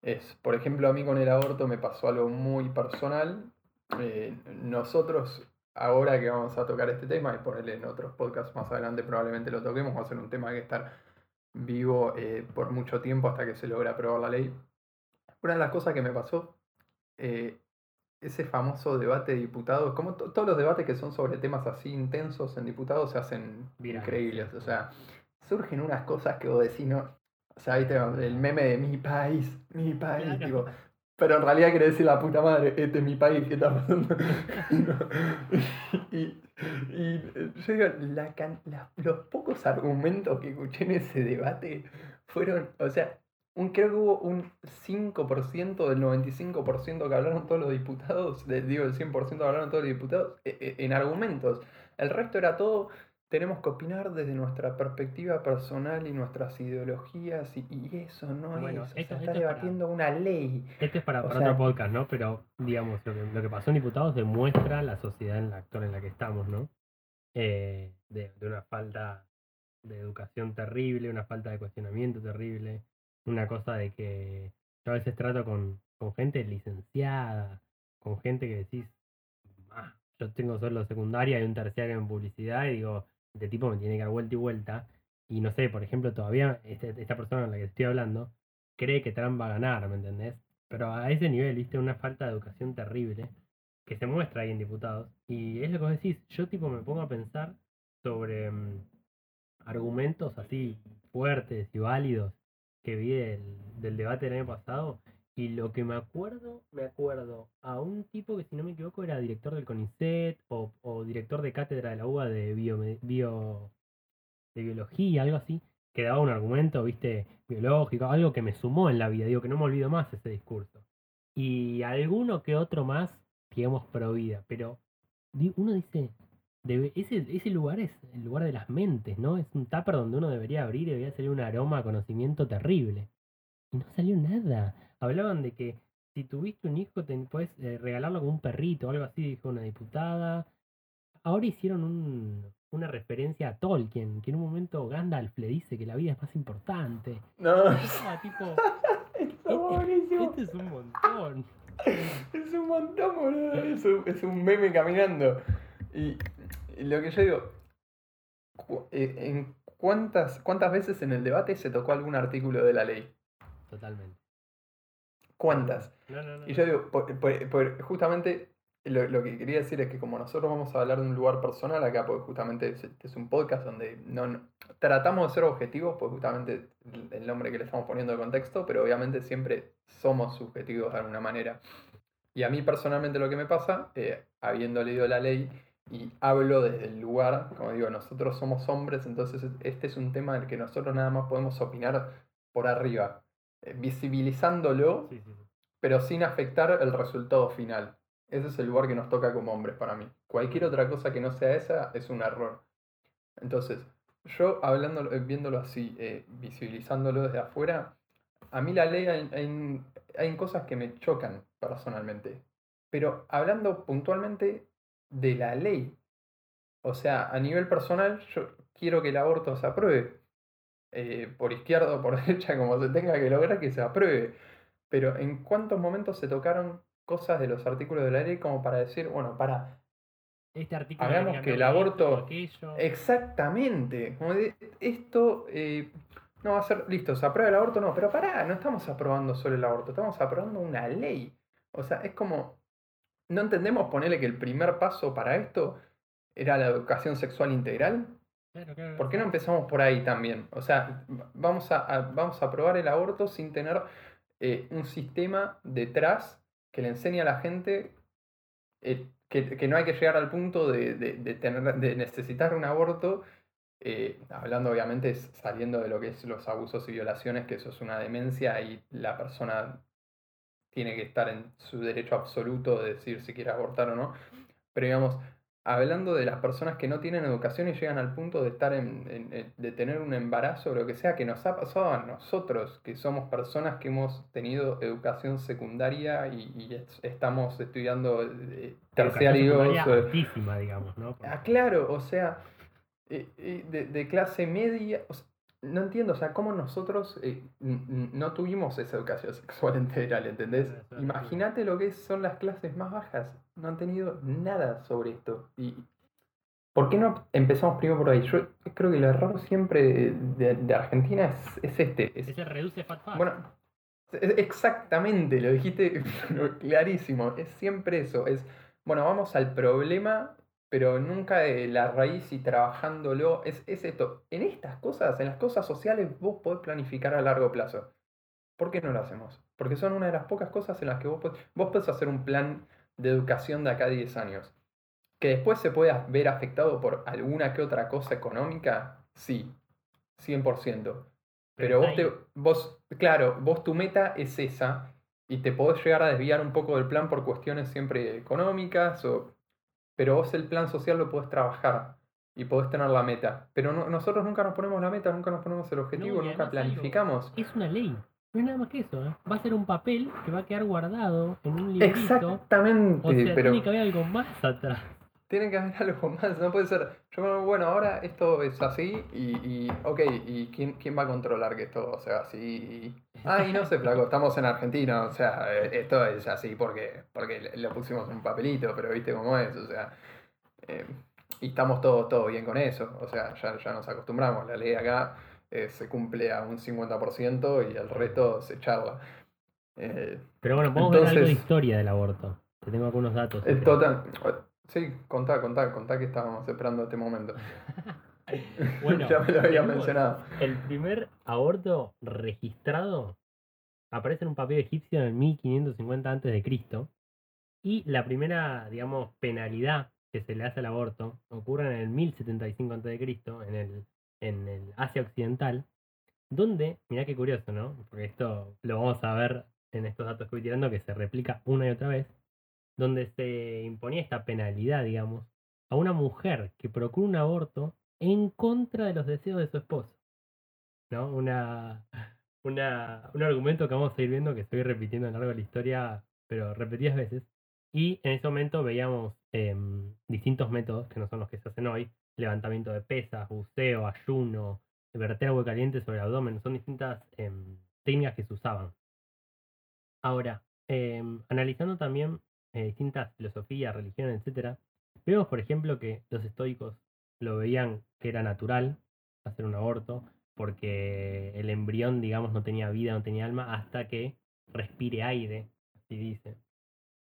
es, por ejemplo, a mí con el aborto me pasó algo muy personal. Eh, nosotros, ahora que vamos a tocar este tema, y ponerle en otros podcasts más adelante probablemente lo toquemos, va a ser un tema que estar vivo eh, por mucho tiempo hasta que se logra aprobar la ley. Una de las cosas que me pasó, ese famoso debate de diputados, como to- todos los debates que son sobre temas así intensos en diputados se hacen Virales, increíbles. O sea, surgen unas cosas que vos decís, no. O sea, viste el meme de mi país, mi país, Claro. pero en realidad quiere decir la puta madre, este es mi país, ¿qué está pasando? y, y yo digo, la can- la- los pocos argumentos que escuché en ese debate fueron, o sea, un, creo que hubo un 5% del 95% que hablaron todos los diputados, de- digo, el 100% que hablaron todos los diputados, eh, eh, en argumentos. El resto era todo, tenemos que opinar desde nuestra perspectiva personal y nuestras ideologías, y, y eso no Bueno, es, o esto- sea, esto está es para- debatiendo una ley. Este es para, para sea- otro podcast, ¿no? Pero, digamos, lo que, lo que pasó en Diputados demuestra la sociedad en la actual en la que estamos, ¿no? Eh, de, de una falta de educación terrible, una falta de cuestionamiento terrible, una cosa de que yo a veces trato con, con gente licenciada, con gente que decís, "Ah, yo tengo solo secundaria y un terciario en publicidad y digo, este tipo me tiene que dar vuelta y vuelta. Y no sé, por ejemplo, todavía este- esta persona con la que estoy hablando cree que Trump va a ganar, ¿me entendés? Pero a ese nivel, viste, una falta de educación terrible que se muestra ahí en diputados. Y es lo que vos decís, yo tipo me pongo a pensar sobre mm, argumentos así fuertes y válidos que vi del, del debate del año pasado. Y lo que me acuerdo, me acuerdo a un tipo que si no me equivoco era director del CONICET o, o director de cátedra de la UBA de bio, bio, de biología, algo así, que daba un argumento, viste, biológico, algo que me sumó en la vida, digo que no me olvido más ese discurso. Y alguno que otro más, digamos, pro vida, pero uno dice, debe- ese, ese lugar es el lugar de las mentes, ¿no? Es un tupper donde uno debería abrir y debería salir un aroma a conocimiento terrible. Y no salió nada. Hablaban de que si tuviste un hijo, te puedes eh, regalarlo como un perrito o algo así, dijo una diputada. Ahora hicieron un- una referencia a Tolkien, que en un momento Gandalf le dice que la vida es más importante. No, Ah, tipo, está buenísimo. este es un montón. Es un montón, boludo. Es un, es un meme caminando. Y lo que yo digo, cu- eh, ¿en cuántas, cuántas veces en el debate se tocó algún artículo de la ley? Totalmente. ¿Cuántas? No, no, no. Y yo digo, por- por- por- justamente lo, lo que quería decir es que como nosotros vamos a hablar de un lugar personal acá, porque justamente es, es un podcast donde no, no- tratamos de ser objetivos, pues justamente el- el nombre que le estamos poniendo de contexto, pero obviamente siempre somos subjetivos de alguna manera. Y a mí personalmente lo que me pasa, eh, habiendo leído la ley y hablo desde el lugar, como digo, nosotros somos hombres, entonces este es un tema del que nosotros nada más podemos opinar por arriba, eh, visibilizándolo Sí, sí, sí. pero sin afectar el resultado final. Ese es el lugar que nos toca como hombres para mí. Cualquier otra cosa que no sea esa es un error. Entonces, yo hablando, eh, viéndolo así, eh, visibilizándolo desde afuera, a mí la ley hay, hay- hay cosas que me chocan personalmente. Pero hablando puntualmente de la ley, o sea, a nivel personal, yo quiero que el aborto se apruebe. Eh, por izquierda o por derecha, como se tenga que lograr que se apruebe. Pero ¿en cuántos momentos se tocaron cosas de los artículos de la ley como para decir, bueno, para, Este artículo Hagamos que el esto, aborto- exactamente, como de, esto eh, no va a ser, listo, se aprueba el aborto, no, pero pará, no estamos aprobando solo el aborto, estamos aprobando una ley. O sea, es como, no entendemos ponerle que el primer paso para esto era la educación sexual integral. Claro, claro, ¿Por qué no empezamos por ahí también? O sea, vamos a, a- vamos a aprobar el aborto sin tener eh, un sistema detrás que le enseñe a la gente eh, que, que no hay que llegar al punto de, de- de tener, de necesitar un aborto, eh, hablando obviamente saliendo de lo que es los abusos y violaciones, que eso es una demencia y la persona tiene que estar en su derecho absoluto de decir si quiere abortar o no. Pero digamos, hablando de las personas que no tienen educación y llegan al punto de estar en, en- en- de tener un embarazo o lo que sea, que nos ha pasado a nosotros, que somos personas que hemos tenido educación secundaria y, y es- estamos estudiando eh, terciarios. eh, altísima, digamos, ¿no? Porque- Ah, claro, o sea, eh, eh, de, de clase media, o sea, no entiendo, o sea, cómo nosotros eh, no tuvimos esa educación sexual integral, ¿entendés? Imagínate lo que son las clases más bajas, no han tenido nada sobre esto. Y ¿Por qué no empezamos primero por ahí? Yo creo que el error siempre de, de Argentina es, es este. es- Ese reduce fat fat. bueno, es- exactamente, lo dijiste clarísimo. Es siempre eso. Es, bueno, vamos al problema, pero nunca de la raíz y trabajándolo. Es, es esto. En estas cosas, en las cosas sociales, vos podés planificar a largo plazo. ¿Por qué no lo hacemos? Porque son una de las pocas cosas en las que vos podés, vos podés hacer un plan de educación de acá a 10 años. Que después se pueda ver afectado por alguna que otra cosa económica, sí, 100%. Pero vos, te, vos, claro, vos tu meta es esa y te podés llegar a desviar un poco del plan por cuestiones siempre económicas, o, pero vos el plan social lo podés trabajar y podés tener la meta. Pero no- nosotros nunca nos ponemos la meta, nunca nos ponemos el objetivo, nunca algo- planificamos. Es una ley. No es nada más que eso. ¿eh? Va a ser un papel que va a quedar guardado en un librito. Exactamente, O sea, pero tiene que haber algo más atrás. Tiene que haber algo más, no puede ser, yo bueno, ahora esto es así y, y ok, ¿y quién, quién va a controlar que esto sea así? Y, ay, no sé, flaco, estamos en Argentina, o sea, eh, esto es así porque, porque le- lo pusimos en un papelito, pero viste cómo es, o sea, eh, y estamos todos todo bien con eso, o sea, ya, ya nos acostumbramos, la ley acá eh, se cumple a un 50% y el resto se charla. Eh, Pero bueno, podemos ver algo de Entonces- historia del aborto. Que tengo algunos datos. total, sí, contá, contá, contá que estábamos esperando este momento. Bueno, ya me lo había mencionado. El primer aborto registrado aparece en un papel egipcio en el 1550 a.C. Y la primera, digamos, penalidad que se le hace al aborto ocurre en el 1075 a.C. en el, en el Asia Occidental, donde, mirá qué curioso, ¿no? Porque esto lo vamos a ver en estos datos que voy tirando, que se replica una y otra vez, donde se imponía esta penalidad, digamos, a una mujer que procura un aborto en contra de los deseos de su esposo. ¿No? Una, un argumento que vamos a ir viendo que estoy repitiendo a lo largo de la historia, pero repetidas veces. Y en ese momento veíamos em, distintos métodos que no son los que se hacen hoy: levantamiento de pesas, buceo, ayuno, verter agua caliente sobre el abdomen. Son distintas em, técnicas que se usaban. Ahora, em, analizando también eh, distintas filosofías, religiones, etcétera, vemos, por ejemplo, que los estoicos lo veían que era natural hacer un aborto, porque el embrión, digamos, no tenía vida, no tenía alma, hasta que respire aire, así dice.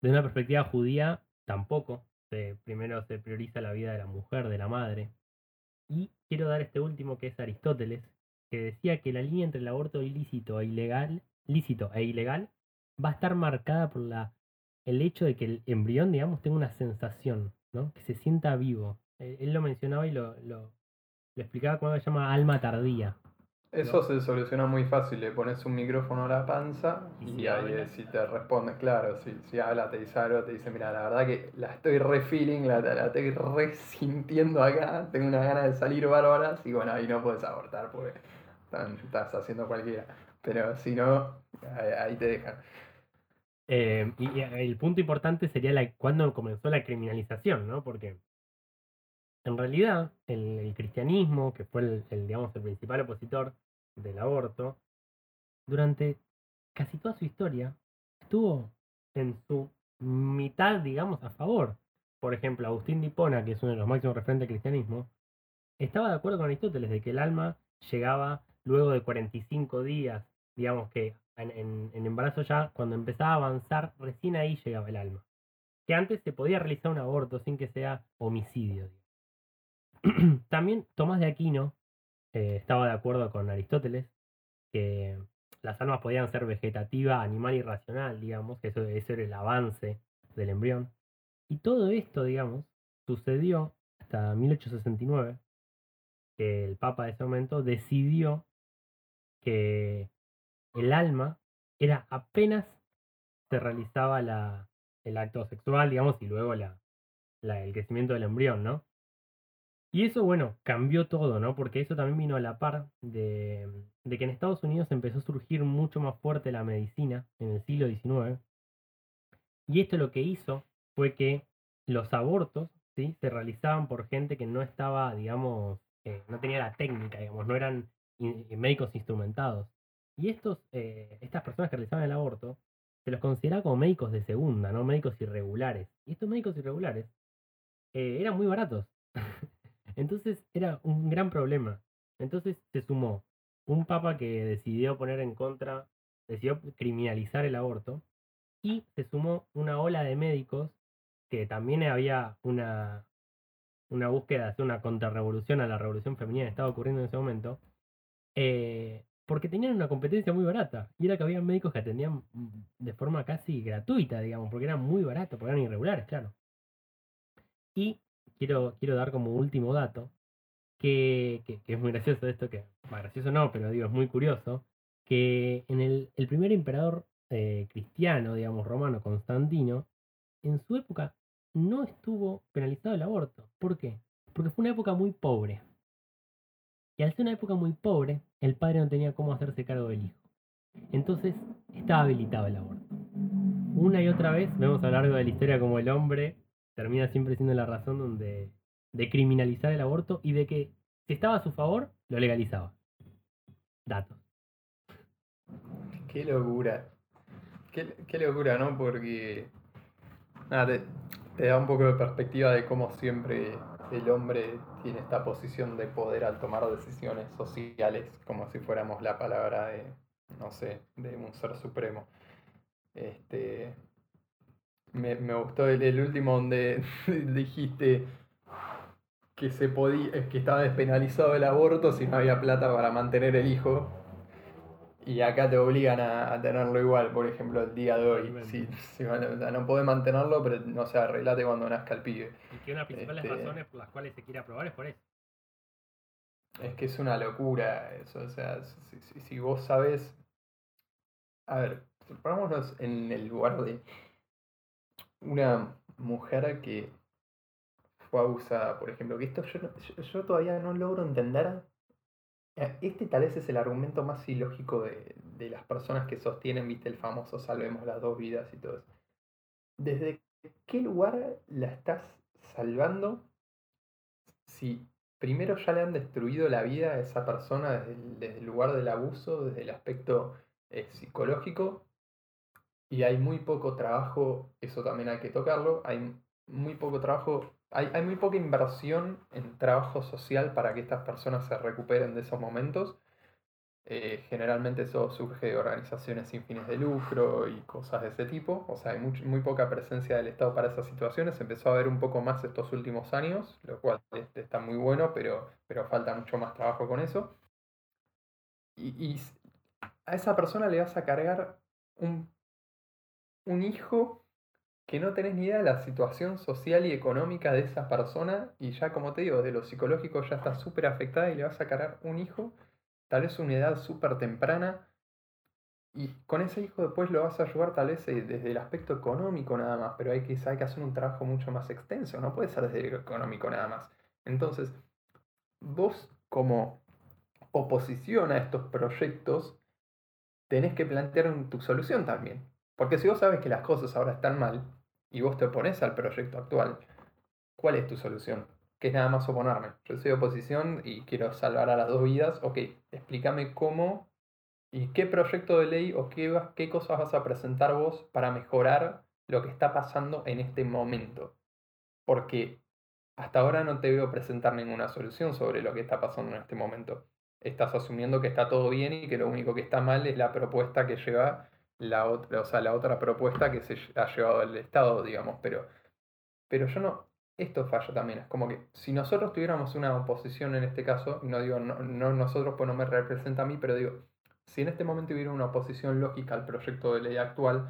De una perspectiva judía, tampoco. Se, primero se prioriza la vida de la mujer, de la madre. Y quiero dar este último, que es Aristóteles, que decía que la línea entre el aborto ilícito e ilegal, lícito e ilegal, va a estar marcada por la, el hecho de que el embrión, digamos, tenga una sensación, ¿no? Que se sienta vivo. Él, él lo mencionaba y lo, lo, lo explicaba cuando se llama alma tardía. Eso se soluciona muy fácil, le pones un micrófono a la panza Y ahí si te responde, claro, si, si habla, te dice algo, te dice, mira, la verdad que la estoy re feeling, la, la estoy re sintiendo acá, tengo una gana de salir bárbaras y bueno, ahí no puedes abortar porque están- estás haciendo cualquiera. Pero si no, ahí, ahí te dejan. Eh, y, y el punto importante sería la, cuando comenzó la criminalización, ¿no? Porque en realidad el, cristianismo, que fue el, el, digamos, el principal opositor del aborto, durante casi toda su historia estuvo en su mitad, digamos, a favor. Por ejemplo, Agustín de Hipona, que es uno de los máximos referentes del cristianismo, estaba de acuerdo con Aristóteles de que el alma llegaba luego de 45 días, digamos que en, en- embarazo ya, cuando empezaba a avanzar, recién ahí llegaba el alma. Que antes se podía realizar un aborto sin que sea homicidio. También Tomás de Aquino eh, estaba de acuerdo con Aristóteles que las almas podían ser vegetativa, animal y racional, digamos, que eso, eso era el avance del embrión. Y todo esto, digamos, sucedió hasta 1869, que el Papa de ese momento decidió que el alma era apenas se realizaba la, el acto sexual, digamos, y luego la, el crecimiento del embrión, ¿no? Y eso, bueno, cambió todo, ¿no? Porque eso también vino a la par de, de que en Estados Unidos empezó a surgir mucho más fuerte la medicina en el siglo XIX. Y esto lo que hizo fue que los abortos, ¿sí? Se realizaban por gente que no estaba, digamos, eh, no tenía la técnica, digamos, no eran in- médicos instrumentados. Y estos, eh, estas personas que realizaban el aborto se los consideraba como médicos de segunda, ¿no? Médicos irregulares. Y estos médicos irregulares eh, eran muy baratos. Entonces era un gran problema. Entonces se sumó un papa que decidió poner en contra, decidió criminalizar el aborto, y se sumó una ola de médicos que también había una, una búsqueda de hacer una contrarrevolución a la revolución femenina que estaba ocurriendo en ese momento, eh, porque tenían una competencia muy barata. Y era que había médicos que atendían de forma casi gratuita, digamos, porque eran muy baratos, porque eran irregulares, claro. Y quiero, quiero dar como último dato, que, que, es muy gracioso esto, que, gracioso no, pero digo, es muy curioso, que en el, el primer emperador eh, cristiano, digamos, romano, Constantino, en su época no estuvo penalizado el aborto. ¿Por qué? Porque fue una época muy pobre. Y al ser una época muy pobre, el padre no tenía cómo hacerse cargo del hijo. Entonces estaba habilitado el aborto. Una y otra vez vemos a lo largo de la historia como el hombre termina siempre siendo la razón donde, de criminalizar el aborto y de que si estaba a su favor, lo legalizaba. Datos. Qué locura. Qué, locura, ¿no? Porque nada, te, da un poco de perspectiva de cómo siempre el hombre tiene esta posición de poder al tomar decisiones sociales, como si fuéramos la palabra de, no sé, de un ser supremo. Este, me, gustó el, último donde dijiste que se podía, que estaba despenalizado el aborto si no había plata para mantener el hijo. Y acá te obligan a, tenerlo igual, por ejemplo, el día de hoy. Si, no podés mantenerlo, pero no se arreglate cuando nazca el pibe. Y que una de las principales este razones por las cuales se quiere aprobar es por eso. Es que es una locura eso. O sea, si, si vos sabes. A ver, pongámonos en el lugar de una mujer que fue abusada, por ejemplo. Que esto yo, yo todavía no logro entender este tal vez es el argumento más ilógico de, de las personas que sostienen, viste, el famoso salvemos las dos vidas y todo eso. ¿Desde qué lugar la estás salvando si primero ya le han destruido la vida a esa persona desde el, lugar del abuso, desde el aspecto eh, psicológico? Y hay muy poco trabajo, eso también hay que tocarlo, hay muy poco trabajo hay, muy poca inversión en trabajo social para que estas personas se recuperen de esos momentos. Eh, generalmente eso surge de organizaciones sin fines de lucro y cosas de ese tipo. O sea, hay muy, poca presencia del Estado para esas situaciones. empezó a ver un poco más estos últimos años, lo cual este, está muy bueno, pero, pero falta mucho más trabajo con eso. Y, y a esa persona le vas a cargar un, un hijo que no tenés ni idea de la situación social y económica de esa persona y ya como te digo, de lo psicológico ya está súper afectada y le vas a cargar un hijo, tal vez una edad súper temprana, y con ese hijo después lo vas a ayudar tal vez eh, desde el aspecto económico nada más, pero hay que, hay que hacer un trabajo mucho más extenso, no puede ser desde el económico nada más. Entonces, vos como oposición a estos proyectos, tenés que plantear tu solución también. Porque si vos sabes que las cosas ahora están mal, y vos te opones al proyecto actual, ¿cuál es tu solución? Que es nada más oponerme. Yo soy oposición y quiero salvar a las dos vidas. Ok, explícame cómo y qué proyecto de ley o qué, qué cosas vas a presentar vos para mejorar lo que está pasando en este momento. Porque hasta ahora no te veo presentar ninguna solución sobre lo que está pasando en este momento. Estás asumiendo que está todo bien y que lo único que está mal es la propuesta que lleva la otra, o sea, la otra propuesta que se ha llevado el Estado, digamos, pero, pero yo no, esto falla también, es como que si nosotros tuviéramos una oposición en este caso, no digo no, nosotros, pues no me representa a mí, pero digo, si en este momento hubiera una oposición lógica al proyecto de ley actual,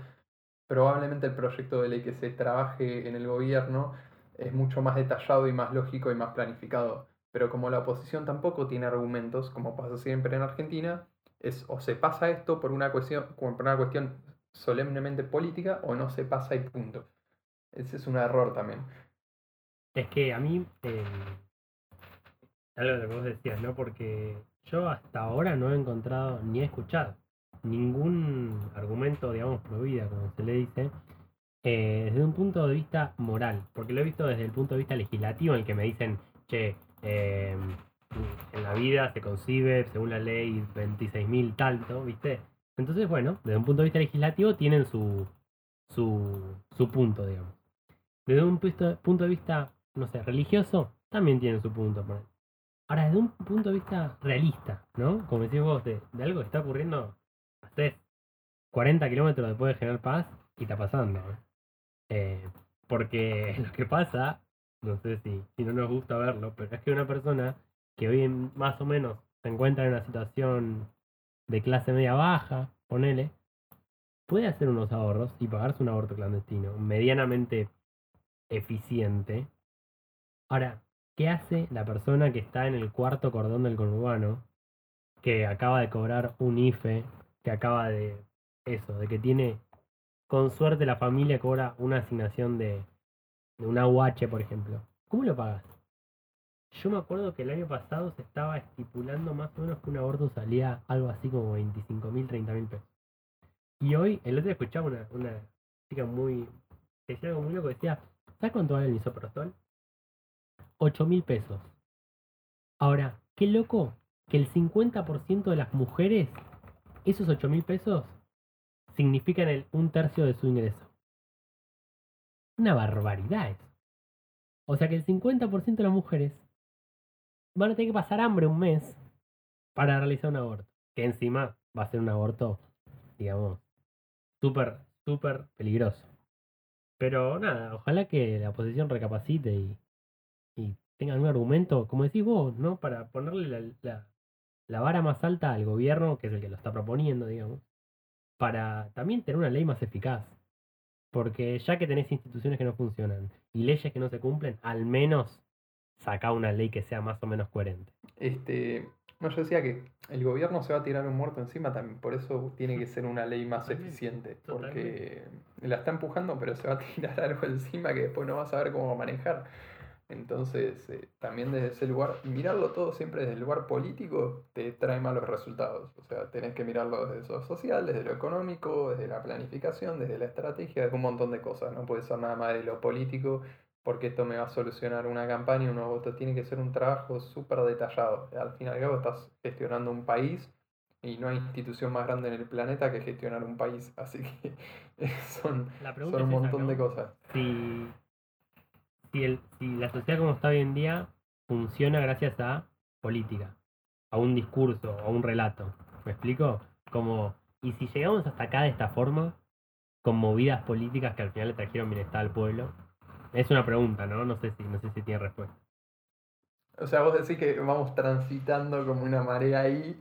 probablemente el proyecto de ley que se trabaje en el gobierno es mucho más detallado y más lógico y más planificado. Pero como la oposición tampoco tiene argumentos, como pasa siempre en Argentina, es o se pasa esto por una cuestión, por una cuestión solemnemente política o no se pasa y punto. Ese es un error también. Es que a mí, eh, algo que vos decías, ¿no? Porque yo hasta ahora no he encontrado ni he escuchado ningún argumento, digamos, pro vida, como se le dice, eh, desde un punto de vista moral. Porque lo he visto desde el punto de vista legislativo, en el que me dicen, che, eh, en la vida se concibe según la ley 26.000 tanto, ¿viste? Entonces, bueno, desde un punto de vista legislativo tienen su, su, su punto, digamos. Desde un punto de vista, no sé, religioso, también tienen su punto. Ahora, desde un punto de vista realista, ¿no? Como decís vos, de, de algo que está ocurriendo, haces 40 kilómetros después de General Paz y está pasando. Eh, porque lo que pasa, no sé si, si no nos gusta verlo, pero es que una persona que hoy más o menos se encuentra en una situación de clase media baja, ponele, puede hacer unos ahorros y pagarse un aborto clandestino medianamente eficiente. Ahora, ¿qué hace la persona que está en el cuarto cordón del conurbano, que acaba de cobrar un IFE, que acaba de eso, de que tiene, con suerte la familia cobra una asignación de, de una por ejemplo? ¿Cómo lo pagas? Yo me acuerdo que el año pasado se estaba estipulando más o menos que un aborto salía algo así como 25 mil, 30 mil pesos. Y hoy, el otro día escuchaba una, una chica muy. que decía algo muy loco, decía, ¿sabes cuánto vale el misoprostol? 8 mil pesos. Ahora, qué loco que el 50% de las mujeres, esos 8 mil pesos, significan el, un tercio de su ingreso. Una barbaridad eso. O sea que el 50% de las mujeres van a tener que pasar hambre un mes para realizar un aborto. Que encima va a ser un aborto, digamos, súper, súper peligroso. Pero nada, ojalá que la oposición recapacite y, y tenga un argumento, como decís vos, ¿no? Para ponerle la, la, la vara más alta al gobierno, que es el que lo está proponiendo, digamos, para también tener una ley más eficaz. Porque ya que tenés instituciones que no funcionan y leyes que no se cumplen, al menos saca una ley que sea más o menos coherente. Este, no, yo decía que el gobierno se va a tirar un muerto encima también, por eso tiene que ser una ley más Totalmente, eficiente, porque la está empujando, pero se va a tirar algo encima que después no va a saber cómo manejar. Entonces, eh, también desde ese lugar, mirarlo todo siempre desde el lugar político te trae malos resultados. O sea, tenés que mirarlo desde lo social, desde lo económico, desde la planificación, desde la estrategia, desde un montón de cosas. No puede ser nada más de lo político, porque esto me va a solucionar una campaña, unos votos. Tiene que ser un trabajo súper detallado. Al fin y al cabo estás gestionando un país y no hay institución más grande en el planeta que gestionar un país. Así que son, son un esa, montón ¿no? de cosas. si, si, el, si la sociedad como está hoy en día funciona gracias a política, a un discurso, a un relato. ¿Me explico? Como, y si llegamos hasta acá de esta forma, con movidas políticas que al final le trajeron bienestar al pueblo, es una pregunta, ¿no? No sé si, no sé si tiene respuesta. O sea, vos decís que vamos transitando como una marea ahí,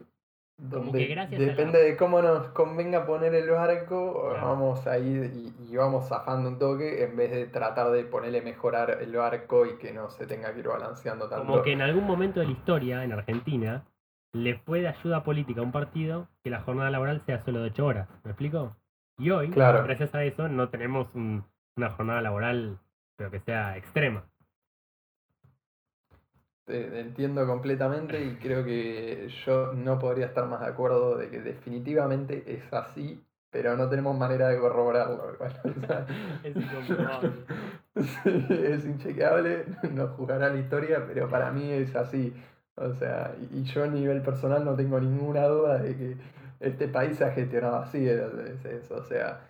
donde la- depende de cómo nos convenga poner el barco, Claro. vamos ahí y, y vamos zafando un toque en vez de tratar de ponerle mejorar el barco y que no se tenga que ir balanceando tanto. Como que en algún momento de la historia, en Argentina, le fue de ayuda política a un partido que la jornada laboral sea solo de 8 horas. ¿Me explico? Y hoy, Claro. gracias a eso, no tenemos un- una jornada laboral, pero que sea extrema. Te entiendo completamente y creo que yo no podría estar más de acuerdo de que definitivamente es así, pero no tenemos manera de corroborarlo. igual, o sea, Es incomprobable. es inchequeable, nos juzgará la historia, pero para mí es así. O sea, y yo a nivel personal no tengo ninguna duda de que este país se ha gestionado así. es- es eso, o sea,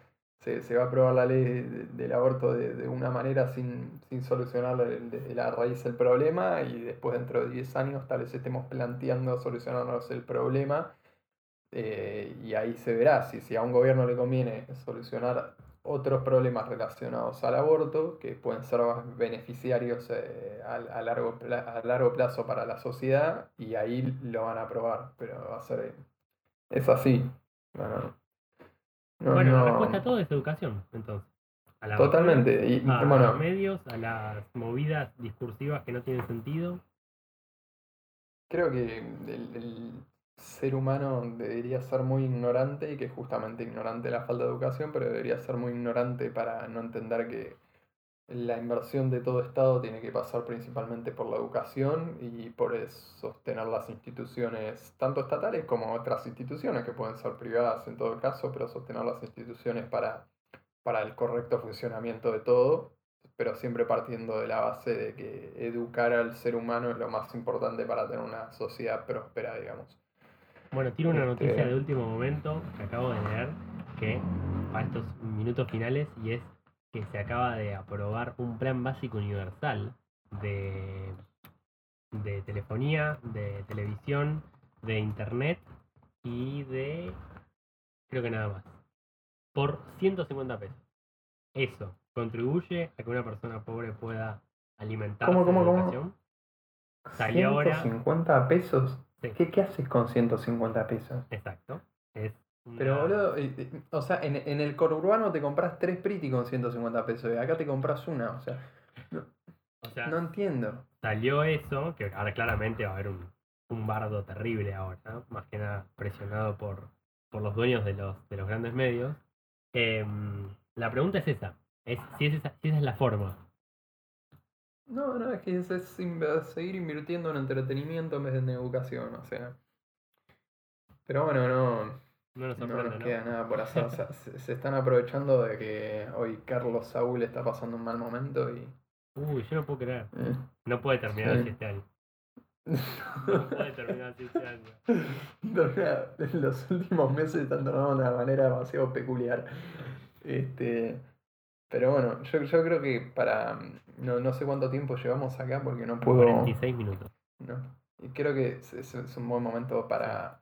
se, se va a aprobar la ley de- del aborto de, de una manera sin, sin solucionar la raíz el problema y después dentro de 10 años tal vez estemos planteando solucionarnos el problema eh, y ahí se verá si, si a un gobierno le conviene solucionar otros problemas relacionados al aborto que pueden ser beneficiarios eh, a, a largo, pla- a largo plazo para la sociedad y ahí lo van a aprobar, pero va a ser... Es así. No, no. No, bueno, la respuesta a todo es educación, entonces. A la Totalmente. Y, a bueno, los medios, a las movidas discursivas que no tienen sentido. Creo que el, el ser humano debería ser muy ignorante y que justamente ignorante la falta de educación, pero debería ser muy ignorante para no entender que la inversión de todo Estado tiene que pasar principalmente por la educación y por sostener las instituciones, tanto estatales como otras instituciones que pueden ser privadas en todo caso, pero sostener las instituciones para, para el correcto funcionamiento de todo pero siempre partiendo de la base de que educar al ser humano es lo más importante para tener una sociedad próspera, digamos. Bueno, tiro una Este- noticia de último momento que acabo de leer, que para estos minutos finales, y es que se acaba de aprobar un plan básico universal de de telefonía, de televisión, de internet y de... creo que nada más. Por 150 pesos. Eso contribuye a que una persona pobre pueda alimentarse ¿Cómo, cómo, cómo? educación. Salió ahora- 150 pesos. Sí. ¿Qué, ¿Qué haces con 150 pesos? Exacto. Es Pero boludo, eh, eh, o sea, en, en el conurbano te compras tres Pretty con 150 pesos y acá te compras una, o sea, o sea, no entiendo. salió eso, que ahora claramente va a haber un, un bardo terrible ahora, ¿no? más que nada presionado por, por los dueños de los, de los grandes medios. Em, la pregunta es esa, es si, es esa, si esa es la forma. No, no, es que es, es in- seguir invirtiendo en entretenimiento en vez de en educación, o sea. Pero bueno, no, No nos no nos ¿no? queda nada por hacer. O sea, se, se están aprovechando de que hoy Carlos Saúl está pasando un mal momento y. Uy, yo no puedo creer. eh. No puede terminar Sí. así este año. No puede terminar así este año. Los últimos meses están tornando de una manera demasiado peculiar. Este, pero bueno, yo, yo creo que para. No, no sé cuánto tiempo llevamos acá porque no puedo. 46 minutos. No. Y creo que es, es- es un buen momento para,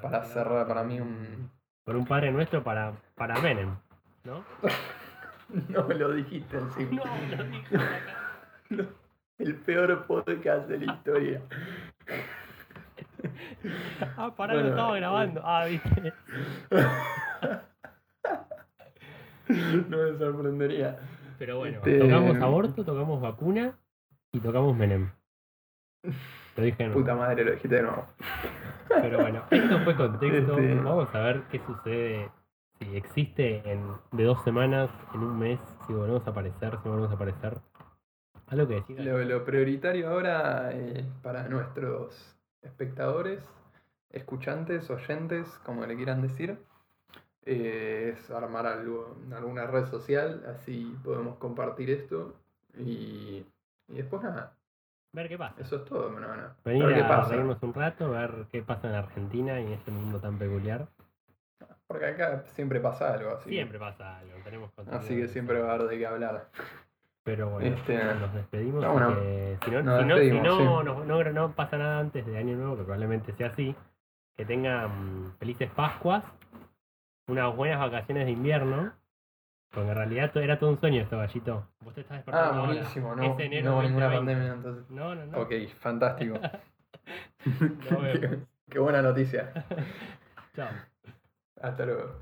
para cerrar para mí un. Por un padre nuestro para, para Menem, ¿no? No me lo dijiste encima. No, lo dije acá. El peor podcast de la historia. Ah, pará, Bueno, lo estaba eh, grabando. Ah, viste. No me sorprendería. Pero bueno, Este- tocamos aborto, tocamos vacuna y tocamos Menem. Lo dije de nuevo. Puta madre, lo dijiste de nuevo. Pero bueno, esto fue contexto. Este- Vamos a ver qué sucede. Si existe en, de dos semanas, en un mes, si volvemos a aparecer, si volvemos a aparecer. Algo que decir. Lo, lo prioritario ahora eh, para nuestros espectadores, escuchantes, oyentes, como le quieran decir, eh, es armar algo, alguna red social, así podemos compartir esto. Y, y después nada, Ver qué pasa. eso es todo, no, no. Venir Ver qué a pasa. un rato, ver qué pasa en Argentina y en este mundo tan peculiar. Porque acá siempre pasa algo así. Siempre pasa algo, tenemos Así que siempre va a haber de qué hablar. Pero bueno, Este, nos despedimos. no, si no, nos si no, si despedimos, no, sí. no, no- no pasa nada antes de Año Nuevo, que probablemente sea así, que tengan felices Pascuas, unas buenas vacaciones de invierno, porque en realidad era todo un sueño esto, gallito. Vos te estás despertando Ah, ahora. buenísimo, no, Es enero no hubo ninguna 2020. pandemia entonces. No, no, no. Ok, fantástico. Qué buena noticia. Chao. Hasta luego.